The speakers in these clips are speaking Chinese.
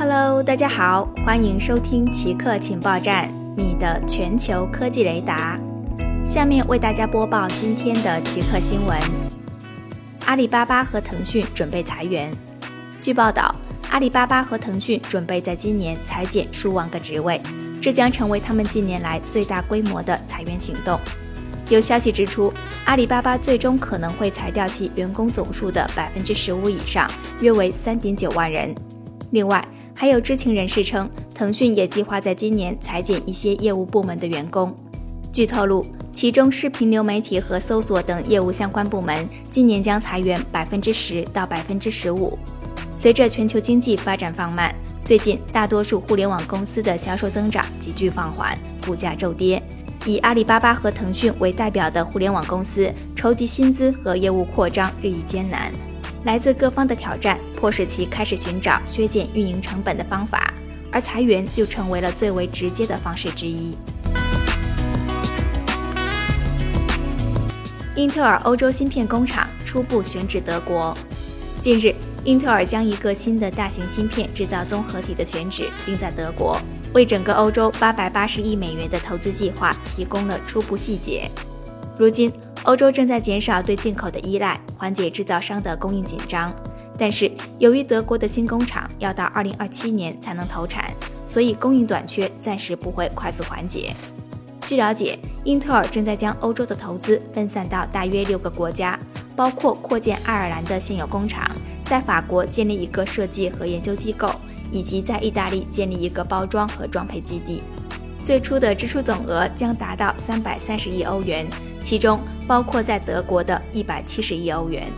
Hello，大家好，欢迎收听奇客情报站，你的全球科技雷达。下面为大家播报今天的奇客新闻：阿里巴巴和腾讯准备裁员。据报道，阿里巴巴和腾讯准备在今年裁减数万个职位，这将成为他们近年来最大规模的裁员行动。有消息指出，阿里巴巴最终可能会裁掉其员工总数的百分之十五以上，约为三点九万人。另外，还有知情人士称，腾讯也计划在今年裁减一些业务部门的员工。据透露，其中视频流媒体和搜索等业务相关部门今年将裁员百分之十到百分之十五。随着全球经济发展放慢，最近大多数互联网公司的销售增长急剧放缓，股价骤跌。以阿里巴巴和腾讯为代表的互联网公司筹集薪资和业务扩张日益艰难，来自各方的挑战迫使其开始寻找削减运营成本的方法，而裁员就成为了最为直接的方式之一。英特尔欧洲芯片工厂初步选址德国。近日，英特尔将一个新的大型芯片制造综合体的选址定在德国。为整个欧洲八百八十亿美元的投资计划提供了初步细节。如今，欧洲正在减少对进口的依赖，缓解制造商的供应紧张。但是，由于德国的新工厂要到二零二七年才能投产，所以供应短缺暂时不会快速缓解。据了解，英特尔正在将欧洲的投资分散到大约六个国家，包括扩建爱尔兰的现有工厂，在法国建立一个设计和研究机构。以及在意大利建立一个包装和装配基地，最初的支出总额将达到三百三十亿欧元，其中包括在德国的一百七十亿欧元。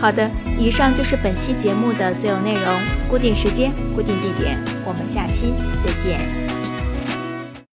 好的，以上就是本期节目的所有内容，固定时间，固定地点，我们下期再见。